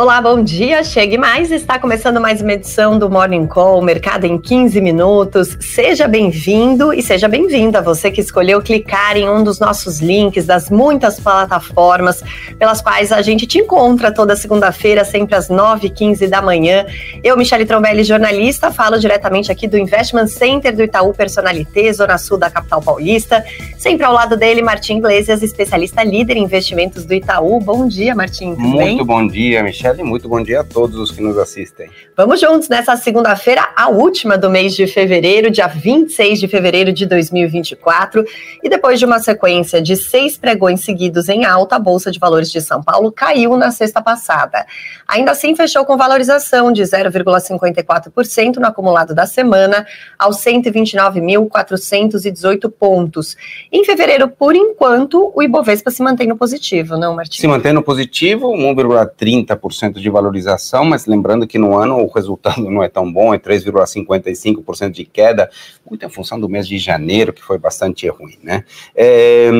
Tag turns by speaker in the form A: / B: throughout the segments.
A: Olá, bom dia. Chegue mais. Está começando mais uma edição do Morning Call, Mercado em 15 minutos. Seja bem-vindo e seja bem-vinda você que escolheu clicar em um dos nossos links das muitas plataformas pelas quais a gente te encontra toda segunda-feira, sempre às 9h15 da manhã. Eu, Michele Trombelli, jornalista, falo diretamente aqui do Investment Center do Itaú Personalité, Zona Sul da capital paulista. Sempre ao lado dele, Martim Iglesias, especialista líder em investimentos do Itaú. Bom dia, Martim.
B: Muito bem? bom dia, Michele. Michele, muito bom dia a todos os que nos assistem.
A: Vamos juntos nessa segunda-feira, a última do mês de fevereiro, dia 26 de fevereiro de 2024. E depois de uma sequência de seis pregões seguidos em alta, a Bolsa de Valores de São Paulo caiu na sexta passada. Ainda assim, fechou com valorização de 0,54% no acumulado da semana, aos 129.418 pontos. Em fevereiro, por enquanto, o Ibovespa se mantém no positivo, não, Martins?
B: Se mantém no positivo, 1,30% 3% de valorização, mas lembrando que no ano o resultado não é tão bom, é 3,55% de queda, muito em função do mês de janeiro, que foi bastante ruim, né? É,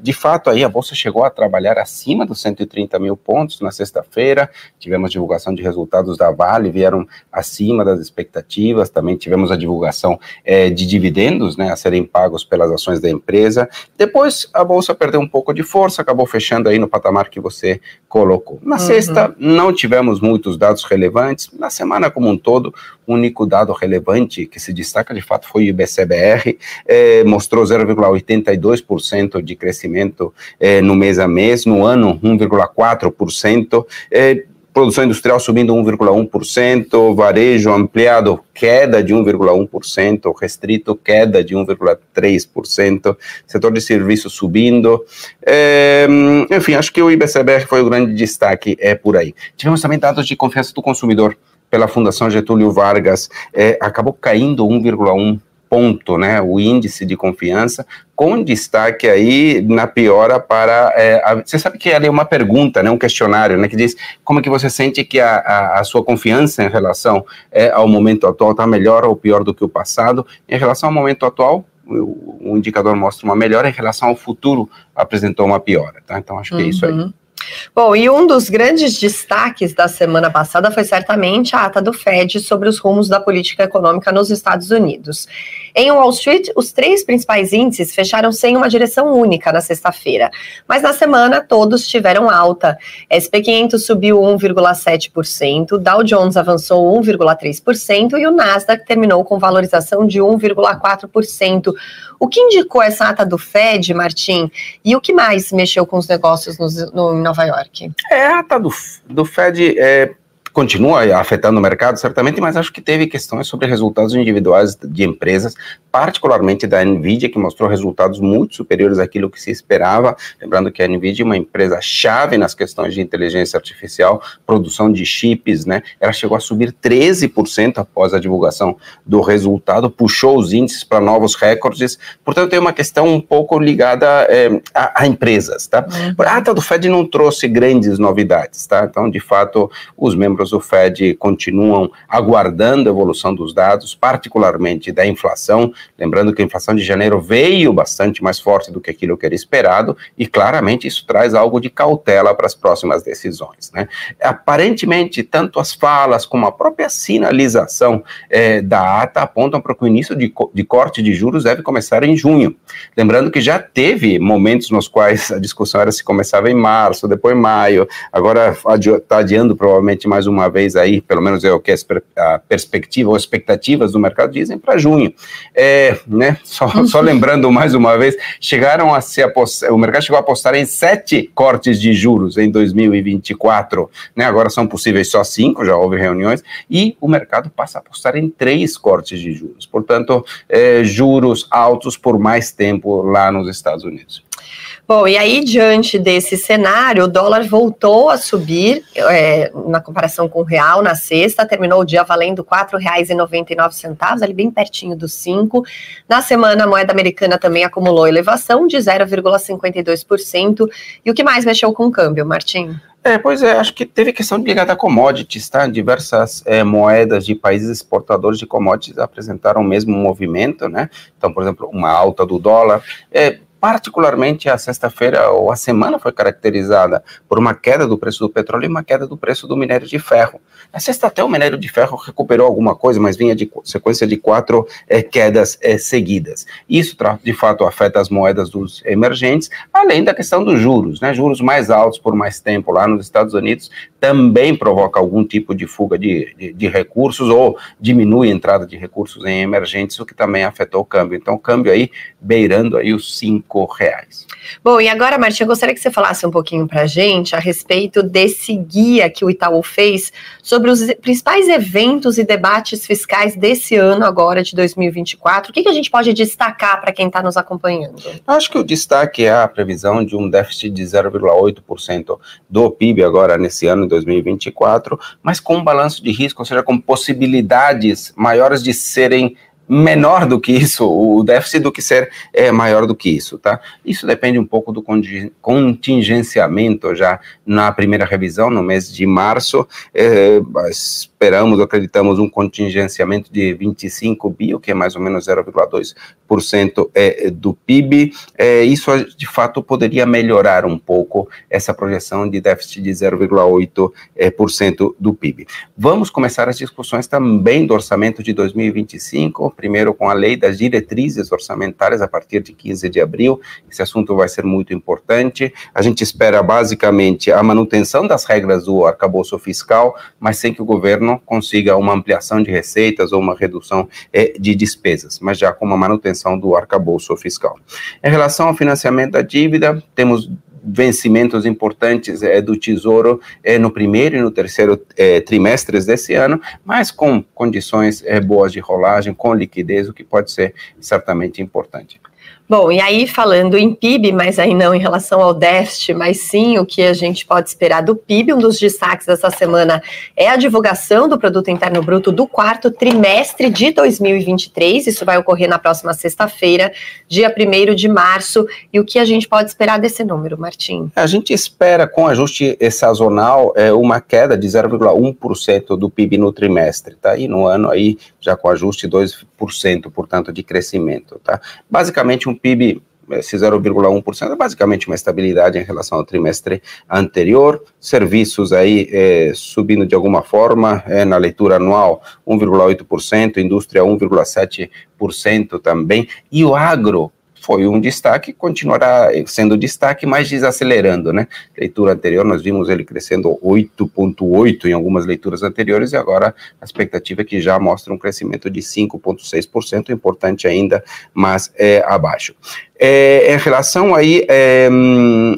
B: de fato, aí a Bolsa chegou a trabalhar acima dos 130 mil pontos na sexta-feira, tivemos divulgação de resultados da Vale, vieram acima das expectativas, também tivemos a divulgação é, de dividendos, né, a serem pagos pelas ações da empresa, depois a Bolsa perdeu um pouco de força, acabou fechando aí no patamar que você colocou. Na uhum. sexta, não tivemos muitos dados relevantes. Na semana como um todo, o único dado relevante que se destaca de fato foi o IBCBR, eh, mostrou 0,82% de crescimento eh, no mês a mês, no ano 1,4%. Eh, produção industrial subindo 1,1%, varejo ampliado queda de 1,1%, restrito queda de 1,3%, setor de serviços subindo. É, enfim, acho que o IBCBR foi o grande destaque é por aí. Tivemos também dados de confiança do consumidor pela Fundação Getúlio Vargas, é, acabou caindo 1,1% ponto, né, o índice de confiança, com destaque aí na piora para, é, a, você sabe que ali é uma pergunta, né, um questionário, né, que diz como é que você sente que a, a, a sua confiança em relação é, ao momento atual está melhor ou pior do que o passado, em relação ao momento atual, o, o indicador mostra uma melhora, em relação ao futuro apresentou uma piora, tá, então acho que uhum. é isso aí.
A: Bom, e um dos grandes destaques da semana passada foi certamente a ata do Fed sobre os rumos da política econômica nos Estados Unidos. Em Wall Street, os três principais índices fecharam sem uma direção única na sexta-feira, mas na semana todos tiveram alta. SP 500 subiu 1,7%, Dow Jones avançou 1,3% e o Nasdaq terminou com valorização de 1,4%. O que indicou essa ata do Fed, Martim? E o que mais mexeu com os negócios no, no, em Nova York?
B: É, a ata do, do Fed é, continua afetando o mercado, certamente, mas acho que teve questões sobre resultados individuais de empresas, particularmente da Nvidia, que mostrou resultados muito superiores àquilo que se esperava. Lembrando que a Nvidia é uma empresa chave nas questões de inteligência artificial, produção de chips, né? Ela chegou a subir 13% após a divulgação do resultado, puxou os índices para novos recordes. Portanto, tem uma questão um pouco ligada é, a, a, empresas, tá? Uhum. A ata do Fed não trouxe grandes novidades, tá? Então, de fato, os membros membros do Fed continuam aguardando a evolução dos dados, particularmente da inflação. Lembrando que a inflação de janeiro veio bastante mais forte do que aquilo que era esperado, e claramente isso traz algo de cautela para as próximas decisões. Né? Aparentemente, tanto as falas como a própria sinalização é, da ata apontam para que o início de, de corte de juros deve começar em junho. Lembrando que já teve momentos nos quais a discussão era se começava em março, depois maio, agora está adiando provavelmente mais uma vez aí, pelo menos é o que a perspectiva ou expectativas do mercado dizem para junho. É, né, só, só uhum. lembrando mais uma vez, chegaram a se apostar, o mercado chegou a apostar em sete cortes de juros em 2024, né, agora são possíveis só cinco, já houve reuniões, e o mercado passa a apostar em três cortes de juros, portanto, é, juros altos por mais tempo lá nos Estados Unidos.
A: Bom, e aí, diante desse cenário, o dólar voltou a subir é, na comparação com o real na sexta, terminou o dia valendo R$ 4,99, ali bem pertinho dos 5. Na semana, a moeda americana também acumulou elevação de 0,52%. E o que mais mexeu com o câmbio, Martim?
B: É, pois é, acho que teve questão ligada a commodities, tá? Diversas é, moedas de países exportadores de commodities apresentaram o mesmo movimento, né? Então, por exemplo, uma alta do dólar. É, particularmente a sexta-feira ou a semana foi caracterizada por uma queda do preço do petróleo e uma queda do preço do minério de ferro. Na sexta até o minério de ferro recuperou alguma coisa, mas vinha de sequência de quatro é, quedas é, seguidas. Isso de fato afeta as moedas dos emergentes, além da questão dos juros, né? Juros mais altos por mais tempo lá nos Estados Unidos também provoca algum tipo de fuga de, de, de recursos ou diminui a entrada de recursos em emergentes, o que também afetou o câmbio. Então, o câmbio aí beirando aí os cinco reais.
A: Bom, e agora, Martinha, eu gostaria que você falasse um pouquinho para a gente a respeito desse guia que o Itaú fez sobre os principais eventos e debates fiscais desse ano agora, de 2024. O que, que a gente pode destacar para quem está nos acompanhando?
B: Eu acho que o destaque é a previsão de um déficit de 0,8% do PIB agora nesse ano, 2024, mas com um balanço de risco, ou seja, com possibilidades maiores de serem menor do que isso, o déficit do que ser é, maior do que isso, tá? Isso depende um pouco do contingenciamento já na primeira revisão, no mês de março, é, esperamos, acreditamos um contingenciamento de 25 bi, o que é mais ou menos 0,2% é, do PIB, é, isso de fato poderia melhorar um pouco essa projeção de déficit de 0,8% é, do PIB. Vamos começar as discussões também do orçamento de 2025, primeiro com a lei das diretrizes orçamentárias a partir de 15 de abril. Esse assunto vai ser muito importante. A gente espera basicamente a manutenção das regras do arcabouço fiscal, mas sem que o governo consiga uma ampliação de receitas ou uma redução eh, de despesas, mas já com uma manutenção do arcabouço fiscal. Em relação ao financiamento da dívida, temos vencimentos importantes é, do Tesouro é, no primeiro e no terceiro é, trimestres desse ano, mas com condições boas de rolagem, com liquidez, o que pode ser certamente importante.
A: Bom, e aí falando em PIB, mas aí não em relação ao déficit, mas sim o que a gente pode esperar do PIB, um dos destaques dessa semana é a divulgação do Produto Interno Bruto do quarto trimestre de 2023. Isso vai ocorrer na próxima sexta-feira, dia 1 de março. E o que a gente pode esperar desse número, Martim?
B: A gente espera, com ajuste sazonal, é, uma queda de 0,1% do PIB no trimestre, tá? E no ano aí, já com ajuste 2%, portanto, de crescimento, tá? Basicamente um PIB esse 0,1% é basicamente uma estabilidade em relação ao trimestre anterior, serviços aí é, subindo de alguma forma, é, na leitura anual 1,8%, indústria 1,7% também, e o agro foi um destaque, continuará sendo destaque, mas desacelerando, né? Leitura anterior, nós vimos ele crescendo 8,8% em algumas leituras anteriores, e agora a expectativa é que já mostra um crescimento de 5,6%, importante ainda, mas é abaixo. É, em relação aí é,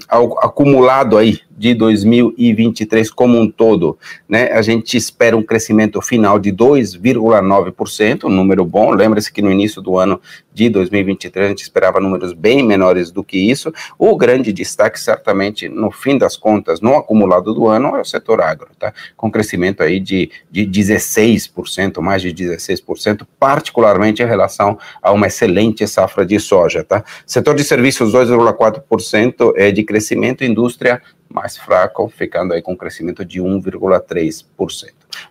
B: ao acumulado aí de 2023 como um todo, né, a gente espera um crescimento final de 2,9%, um número bom. Lembre-se que no início do ano de 2023 a gente esperava números bem menores do que isso. O grande destaque, certamente, no fim das contas, no acumulado do ano, é o setor agro, tá? Com crescimento aí de, de 16%, mais de 16%, particularmente em relação a uma excelente safra de soja, tá? Setor de serviços, 2,4% é de crescimento, indústria mais fraco, ficando aí com um crescimento de 1,3%.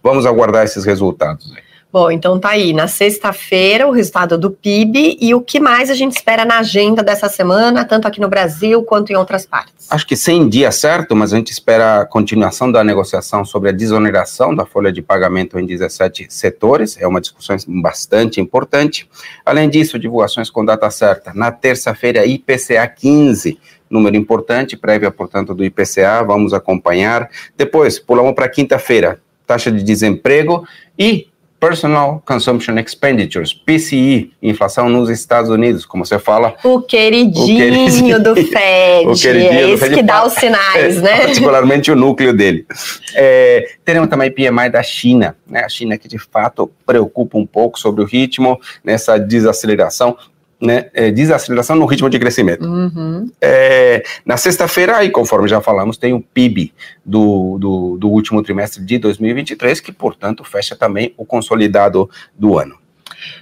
B: Vamos aguardar esses resultados aí.
A: Bom, então tá aí, na sexta-feira, o resultado do PIB e o que mais a gente espera na agenda dessa semana, tanto aqui no Brasil quanto em outras partes.
B: Acho que sem dia certo, mas a gente espera a continuação da negociação sobre a desoneração da folha de pagamento em 17 setores, é uma discussão bastante importante. Além disso, divulgações com data certa. Na terça-feira, IPCA 15, número importante, prévia, portanto, do IPCA, vamos acompanhar. Depois, pulamos para quinta-feira, taxa de desemprego e Personal Consumption Expenditures, PCE, inflação nos Estados Unidos, como você fala.
A: O queridinho, o queridinho do Fed, o queridinho é esse que dá os sinais, é, né?
B: Particularmente o núcleo dele. É, teremos também PMI da China, né? A China que de fato preocupa um pouco sobre o ritmo, nessa desaceleração, né, é, desaceleração no ritmo de crescimento.
A: Uhum.
B: É, na sexta-feira, aí, conforme já falamos, tem o PIB do, do, do último trimestre de 2023, que, portanto, fecha também o consolidado do ano.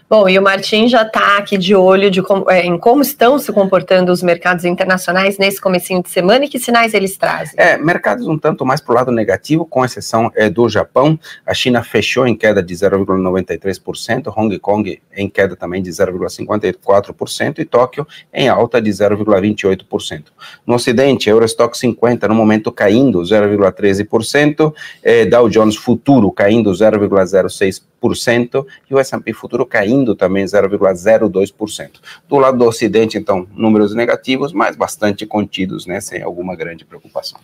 A: Bom, e o Martim já está aqui de olho de como, é, em como estão se comportando os mercados internacionais nesse comecinho de semana e que sinais eles trazem.
B: É, mercados um tanto mais para o lado negativo, com exceção é, do Japão. A China fechou em queda de 0,93%, Hong Kong em queda também de 0,54% e Tóquio em alta de 0,28%. No Ocidente, Eurostock 50 no momento caindo 0,13%, é, Dow Jones Futuro caindo 0,06% e o S&P Futuro caindo também 0,02%. Do lado do Ocidente, então, números negativos, mas bastante contidos, né, sem alguma grande preocupação.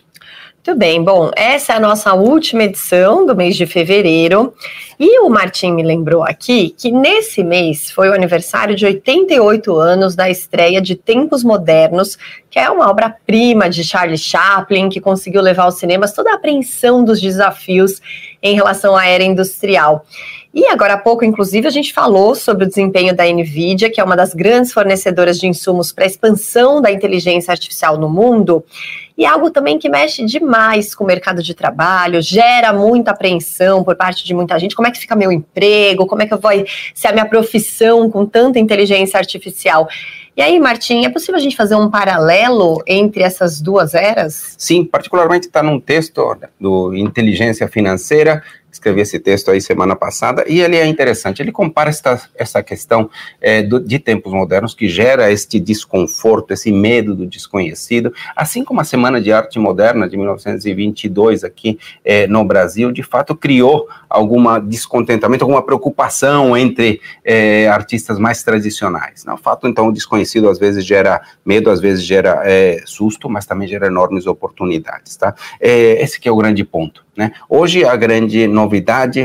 A: Muito bem, bom, essa é a nossa última edição do mês de fevereiro. E o Martim me lembrou aqui que nesse mês foi o aniversário de 88 anos da estreia de Tempos Modernos, que é uma obra-prima de Charlie Chaplin, que conseguiu levar aos cinemas toda a apreensão dos desafios em relação à era industrial. E agora há pouco, inclusive, a gente falou sobre o desempenho da Nvidia, que é uma das grandes fornecedoras de insumos para a expansão da inteligência artificial no mundo. E algo também que mexe demais com o mercado de trabalho, gera muita apreensão por parte de muita gente. Como é que fica meu emprego? Como é que vai ser a minha profissão com tanta inteligência artificial? E aí, Martim, é possível a gente fazer um paralelo entre essas duas eras?
B: Sim, particularmente está num texto do Inteligência Financeira escrevi esse texto aí semana passada, e ele é interessante. Ele compara esta, essa questão é, do, de tempos modernos que gera este desconforto, esse medo do desconhecido, assim como a Semana de Arte Moderna de 1922 aqui é, no Brasil, de fato criou alguma descontentamento, alguma preocupação entre é, artistas mais tradicionais. Né? O fato, então, o desconhecido às vezes gera medo, às vezes gera é, susto, mas também gera enormes oportunidades. Tá? É, esse que é o grande ponto. Né? Hoje, a grande novidade,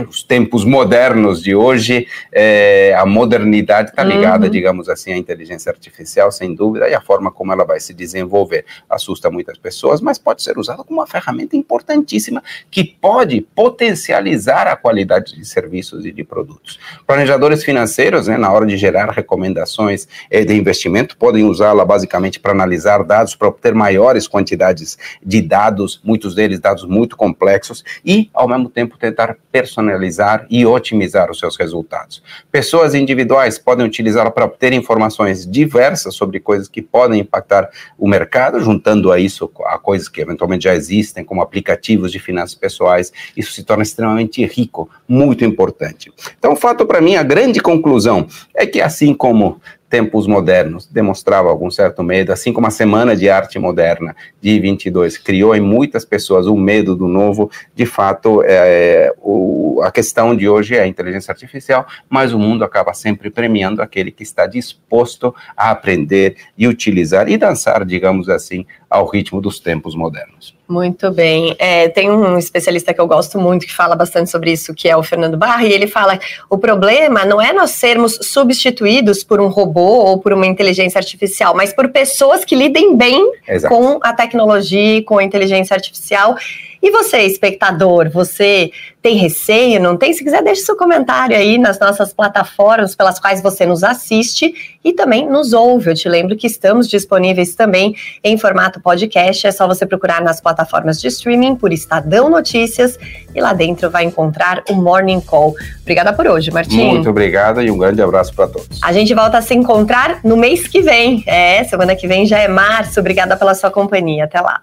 B: os tempos modernos de hoje, é, a modernidade está ligada, uhum. digamos assim, à inteligência artificial, sem dúvida, e a forma como ela vai se desenvolver. Assusta muitas pessoas, mas pode ser usada como uma ferramenta importantíssima que pode potencializar a qualidade de serviços e de produtos. Planejadores financeiros, né, na hora de gerar recomendações é, de investimento, podem usá-la basicamente para analisar dados, para obter maiores quantidades de dados, muitos deles dados muito complexos e, ao mesmo tempo, tentar personalizar e otimizar os seus resultados. Pessoas individuais podem utilizá-la para obter informações diversas sobre coisas que podem impactar o mercado, juntando a isso a coisas que eventualmente já existem, como aplicativos de finanças pessoais. Isso se torna extremamente rico, muito importante. Então, o fato para mim, a grande conclusão é que, assim como tempos modernos demonstrava algum certo medo, assim como a Semana de Arte Moderna de 22 criou em muitas pessoas o medo do novo, de fato, é, o, a questão de hoje é a inteligência artificial, mas o mundo acaba sempre premiando aquele que está disposto a aprender e utilizar e dançar, digamos assim, ao ritmo dos tempos modernos.
A: Muito bem. É, tem um especialista que eu gosto muito que fala bastante sobre isso, que é o Fernando Barra, e ele fala: o problema não é nós sermos substituídos por um robô ou por uma inteligência artificial, mas por pessoas que lidem bem Exato. com a tecnologia, com a inteligência artificial e você, espectador, você tem receio, não tem? Se quiser, deixe seu comentário aí nas nossas plataformas pelas quais você nos assiste e também nos ouve. Eu te lembro que estamos disponíveis também em formato podcast. É só você procurar nas plataformas de streaming por Estadão Notícias e lá dentro vai encontrar o Morning Call. Obrigada por hoje, Martim.
B: Muito obrigada e um grande abraço para todos.
A: A gente volta a se encontrar no mês que vem. É, semana que vem já é março. Obrigada pela sua companhia. Até lá.